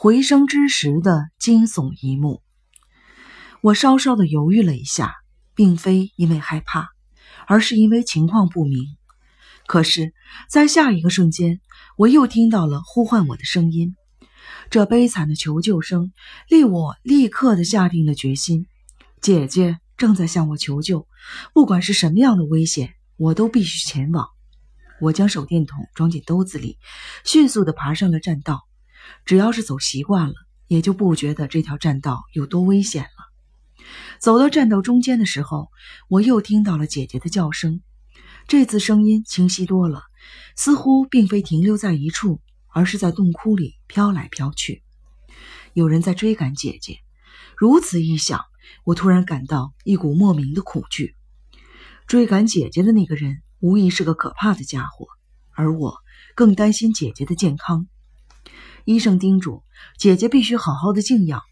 回声之时的惊悚一幕。我稍稍的犹豫了一下，并非因为害怕，而是因为情况不明。可是，在下一个瞬间，我又听到了呼唤我的声音。这悲惨的求救声令我立刻的下定了决心：姐姐正在向我求救，不管是什么样的危险，我都必须前往。我将手电筒装进兜子里，迅速的爬上了栈道。只要是走习惯了，也就不觉得这条栈道有多危险了。走到栈道中间的时候，我又听到了姐姐的叫声。这次声音清晰多了，似乎并非停留在一处，而是在洞窟里飘来飘去。有人在追赶姐姐。如此一想，我突然感到一股莫名的恐惧。追赶姐姐的那个人。无疑是个可怕的家伙，而我更担心姐姐的健康。医生叮嘱姐姐必须好好的静养，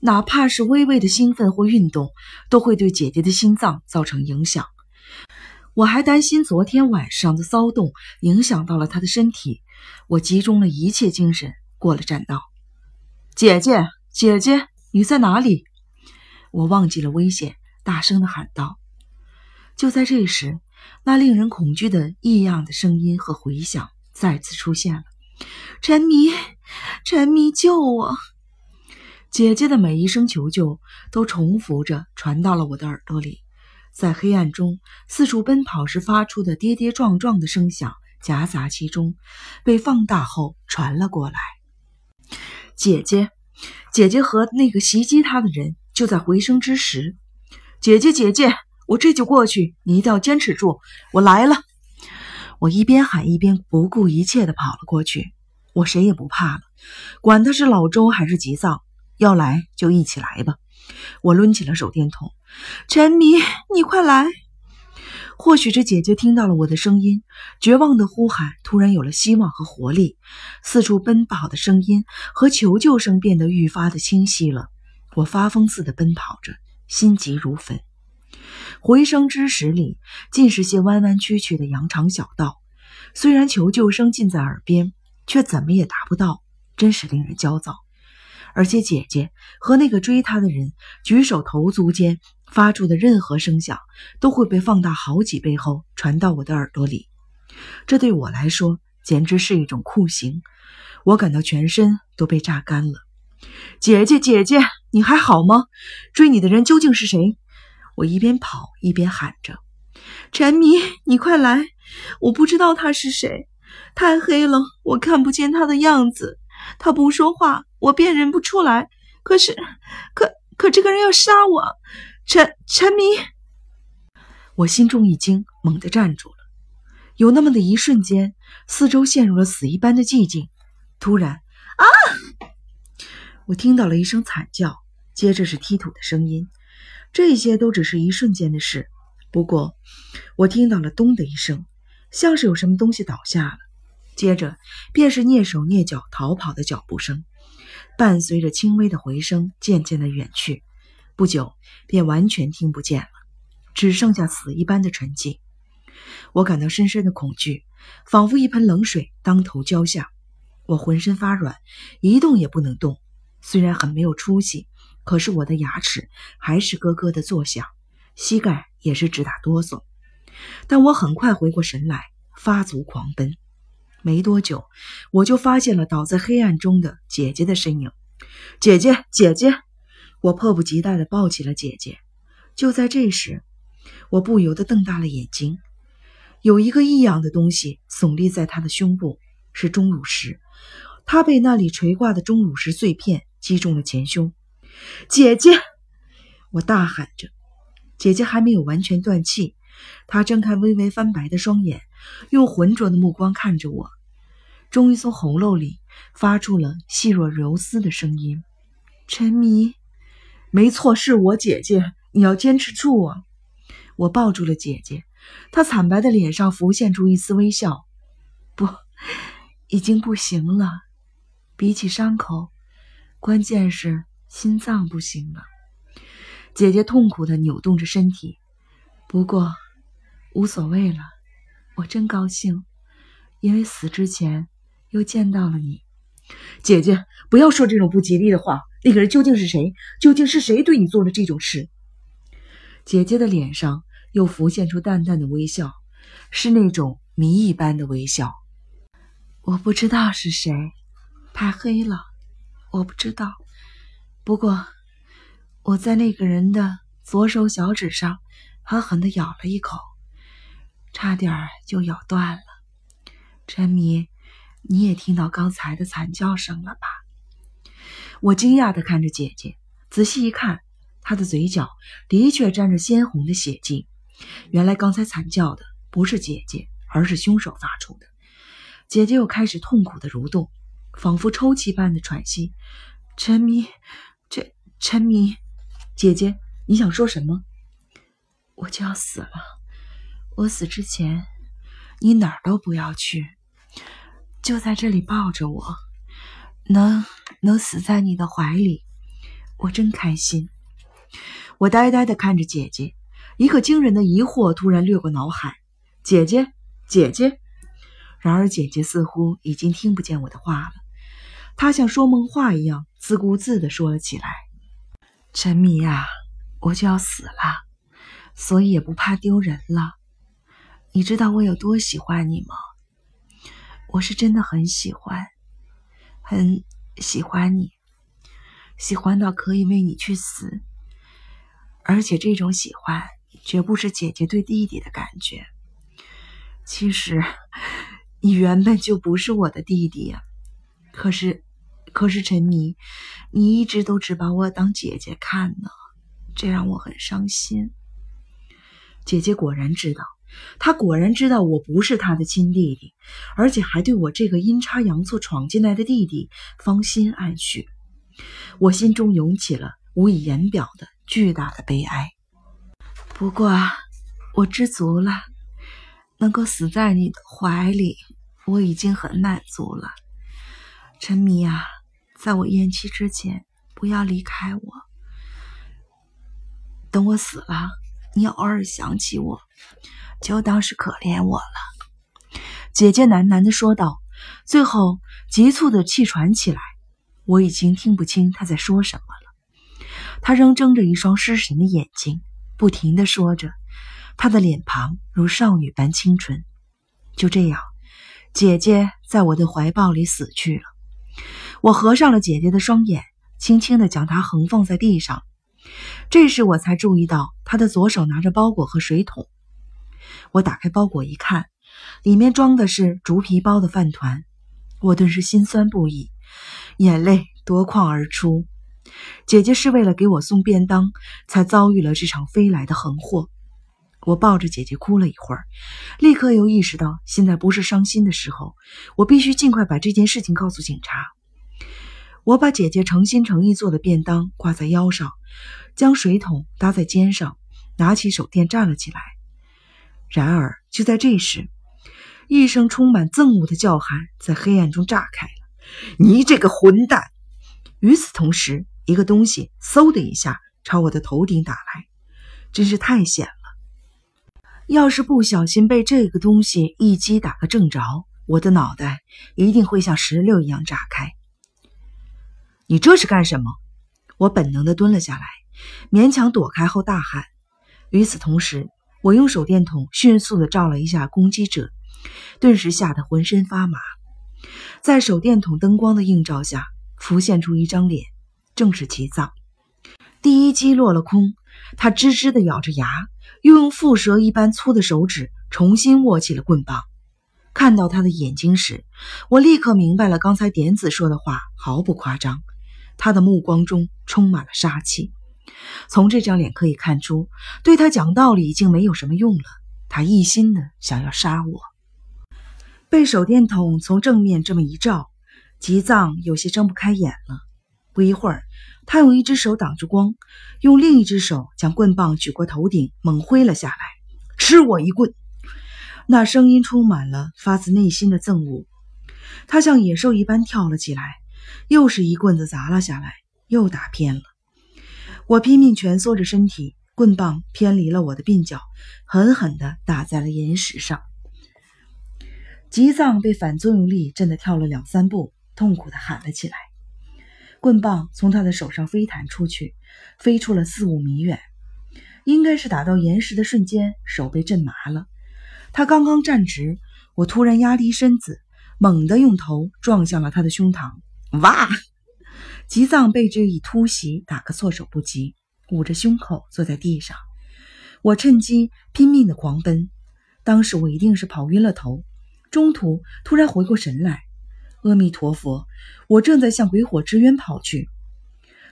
哪怕是微微的兴奋或运动，都会对姐姐的心脏造成影响。我还担心昨天晚上的骚动影响到了她的身体。我集中了一切精神，过了栈道。姐姐，姐姐，你在哪里？我忘记了危险，大声的喊道。就在这时。那令人恐惧的异样的声音和回响再次出现了。陈迷，陈迷，救我！姐姐的每一声求救都重复着传到了我的耳朵里，在黑暗中四处奔跑时发出的跌跌撞撞的声响夹杂其中，被放大后传了过来。姐姐，姐姐和那个袭击她的人就在回声之时。姐姐，姐姐。我这就过去，你一定要坚持住！我来了！我一边喊一边不顾一切地跑了过去。我谁也不怕了，管他是老周还是急躁，要来就一起来吧！我抡起了手电筒，陈迷，你快来！或许这姐姐听到了我的声音，绝望的呼喊突然有了希望和活力，四处奔跑的声音和求救声变得愈发的清晰了。我发疯似的奔跑着，心急如焚。回声之时里，尽是些弯弯曲曲的羊肠小道。虽然求救声近在耳边，却怎么也达不到，真是令人焦躁。而且姐姐和那个追她的人举手投足间发出的任何声响，都会被放大好几倍后传到我的耳朵里。这对我来说简直是一种酷刑，我感到全身都被榨干了。姐姐，姐姐，你还好吗？追你的人究竟是谁？我一边跑一边喊着：“陈迷，你快来！我不知道他是谁，太黑了，我看不见他的样子。他不说话，我辨认不出来。可是，可可，这个人要杀我！陈陈迷！”我心中一惊，猛地站住了。有那么的一瞬间，四周陷入了死一般的寂静。突然，啊！我听到了一声惨叫，接着是踢土的声音。这些都只是一瞬间的事，不过我听到了“咚”的一声，像是有什么东西倒下了。接着便是蹑手蹑脚逃跑的脚步声，伴随着轻微的回声，渐渐的远去。不久便完全听不见了，只剩下死一般的沉寂。我感到深深的恐惧，仿佛一盆冷水当头浇下。我浑身发软，一动也不能动，虽然很没有出息。可是我的牙齿还是咯咯的作响，膝盖也是直打哆嗦。但我很快回过神来，发足狂奔。没多久，我就发现了倒在黑暗中的姐姐的身影。姐姐，姐姐！我迫不及待地抱起了姐姐。就在这时，我不由得瞪大了眼睛。有一个异样的东西耸立在她的胸部，是钟乳石。她被那里垂挂的钟乳石碎片击中了前胸。姐姐，我大喊着。姐姐还没有完全断气，她睁开微微翻白的双眼，用浑浊的目光看着我，终于从喉咙里发出了细若柔丝的声音：“陈迷，没错，是我姐姐，你要坚持住啊！”我抱住了姐姐，她惨白的脸上浮现出一丝微笑：“不，已经不行了。比起伤口，关键是……”心脏不行了，姐姐痛苦地扭动着身体。不过无所谓了，我真高兴，因为死之前又见到了你。姐姐，不要说这种不吉利的话。那个人究竟是谁？究竟是谁对你做了这种事？姐姐的脸上又浮现出淡淡的微笑，是那种谜一般的微笑。我不知道是谁，太黑了，我不知道。不过我在那个人的左手小指上狠狠地咬了一口，差点就咬断了。陈迷，你也听到刚才的惨叫声了吧？我惊讶地看着姐姐，仔细一看，她的嘴角的确沾着鲜红的血迹。原来刚才惨叫的不是姐姐，而是凶手发出的。姐姐又开始痛苦地蠕动，仿佛抽泣般的喘息。陈迷，这陈迷，姐姐，你想说什么？我就要死了，我死之前，你哪儿都不要去，就在这里抱着我。能能死在你的怀里，我真开心。我呆呆地看着姐姐，一个惊人的疑惑突然掠过脑海：姐姐，姐姐。然而姐姐似乎已经听不见我的话了，她像说梦话一样自顾自地说了起来：“陈迷呀，我就要死了，所以也不怕丢人了。你知道我有多喜欢你吗？我是真的很喜欢。”很喜欢你，喜欢到可以为你去死，而且这种喜欢绝不是姐姐对弟弟的感觉。其实你原本就不是我的弟弟呀，可是，可是陈迷，你一直都只把我当姐姐看呢，这让我很伤心。姐姐果然知道。她果然知道我不是她的亲弟弟，而且还对我这个阴差阳错闯进来的弟弟芳心暗许。我心中涌起了无以言表的巨大的悲哀。不过，我知足了，能够死在你的怀里，我已经很满足了。陈迷啊，在我咽气之前，不要离开我。等我死了，你偶尔想起我。就当是可怜我了，姐姐喃喃地说道，最后急促的气喘起来。我已经听不清她在说什么了。她仍睁着一双失神的眼睛，不停地说着，她的脸庞如少女般清纯。就这样，姐姐在我的怀抱里死去了。我合上了姐姐的双眼，轻轻地将她横放在地上。这时我才注意到，她的左手拿着包裹和水桶。我打开包裹一看，里面装的是竹皮包的饭团，我顿时心酸不已，眼泪夺眶而出。姐姐是为了给我送便当，才遭遇了这场飞来的横祸。我抱着姐姐哭了一会儿，立刻又意识到现在不是伤心的时候，我必须尽快把这件事情告诉警察。我把姐姐诚心诚意做的便当挂在腰上，将水桶搭在肩上，拿起手电站了起来。然而，就在这时，一声充满憎恶的叫喊在黑暗中炸开了：“你这个混蛋！”与此同时，一个东西嗖的一下朝我的头顶打来，真是太险了！要是不小心被这个东西一击打个正着，我的脑袋一定会像石榴一样炸开。你这是干什么？我本能的蹲了下来，勉强躲开后大喊。与此同时，我用手电筒迅速地照了一下攻击者，顿时吓得浑身发麻。在手电筒灯光的映照下，浮现出一张脸，正是吉藏。第一击落了空，他吱吱地咬着牙，又用蝮蛇一般粗的手指重新握起了棍棒。看到他的眼睛时，我立刻明白了刚才点子说的话毫不夸张，他的目光中充满了杀气。从这张脸可以看出，对他讲道理已经没有什么用了。他一心的想要杀我。被手电筒从正面这么一照，吉藏有些睁不开眼了。不一会儿，他用一只手挡住光，用另一只手将棍棒举过头顶，猛挥了下来。吃我一棍！那声音充满了发自内心的憎恶。他像野兽一般跳了起来，又是一棍子砸了下来，又打偏了。我拼命蜷缩着身体，棍棒偏离了我的鬓角，狠狠地打在了岩石上。吉藏被反作用力震得跳了两三步，痛苦地喊了起来。棍棒从他的手上飞弹出去，飞出了四五米远。应该是打到岩石的瞬间，手被震麻了。他刚刚站直，我突然压低身子，猛地用头撞向了他的胸膛。哇！吉藏被这一突袭打个措手不及，捂着胸口坐在地上。我趁机拼命的狂奔。当时我一定是跑晕了头，中途突然回过神来。阿弥陀佛！我正在向鬼火之渊跑去。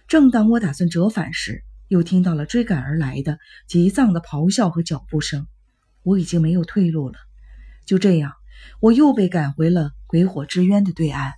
正当我打算折返时，又听到了追赶而来的急藏的咆哮和脚步声，我已经没有退路了。就这样，我又被赶回了鬼火之渊的对岸。